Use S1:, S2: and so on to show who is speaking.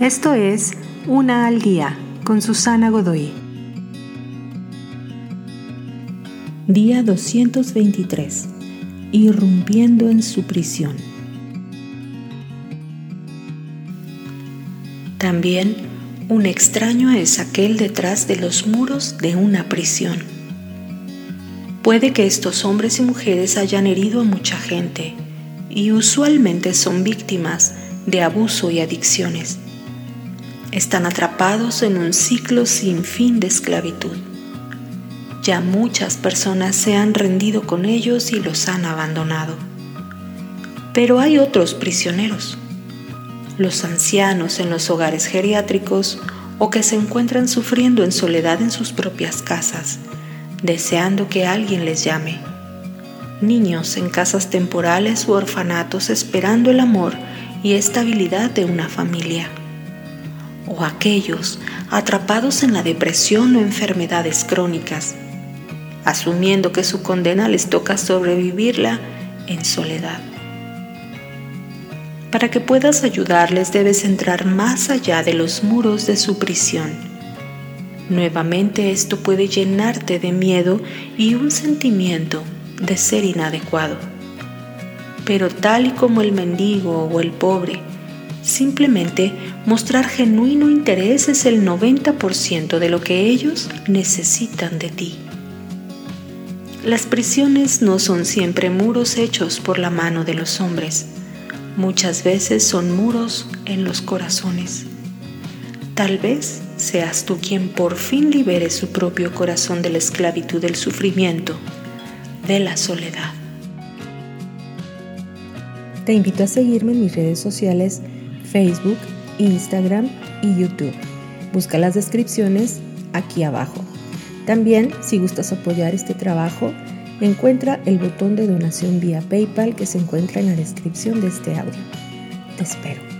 S1: Esto es Una al Día con Susana Godoy.
S2: Día 223. Irrumpiendo en su prisión. También un extraño es aquel detrás de los muros de una prisión. Puede que estos hombres y mujeres hayan herido a mucha gente y usualmente son víctimas de abuso y adicciones están atrapados en un ciclo sin fin de esclavitud. Ya muchas personas se han rendido con ellos y los han abandonado. Pero hay otros prisioneros, los ancianos en los hogares geriátricos o que se encuentran sufriendo en soledad en sus propias casas, deseando que alguien les llame. Niños en casas temporales u orfanatos esperando el amor y estabilidad de una familia o aquellos atrapados en la depresión o enfermedades crónicas, asumiendo que su condena les toca sobrevivirla en soledad. Para que puedas ayudarles debes entrar más allá de los muros de su prisión. Nuevamente esto puede llenarte de miedo y un sentimiento de ser inadecuado. Pero tal y como el mendigo o el pobre Simplemente mostrar genuino interés es el 90% de lo que ellos necesitan de ti. Las prisiones no son siempre muros hechos por la mano de los hombres, muchas veces son muros en los corazones. Tal vez seas tú quien por fin libere su propio corazón de la esclavitud del sufrimiento, de la soledad.
S1: Te invito a seguirme en mis redes sociales Facebook, Instagram y YouTube. Busca las descripciones aquí abajo. También, si gustas apoyar este trabajo, encuentra el botón de donación vía PayPal que se encuentra en la descripción de este audio. Te espero.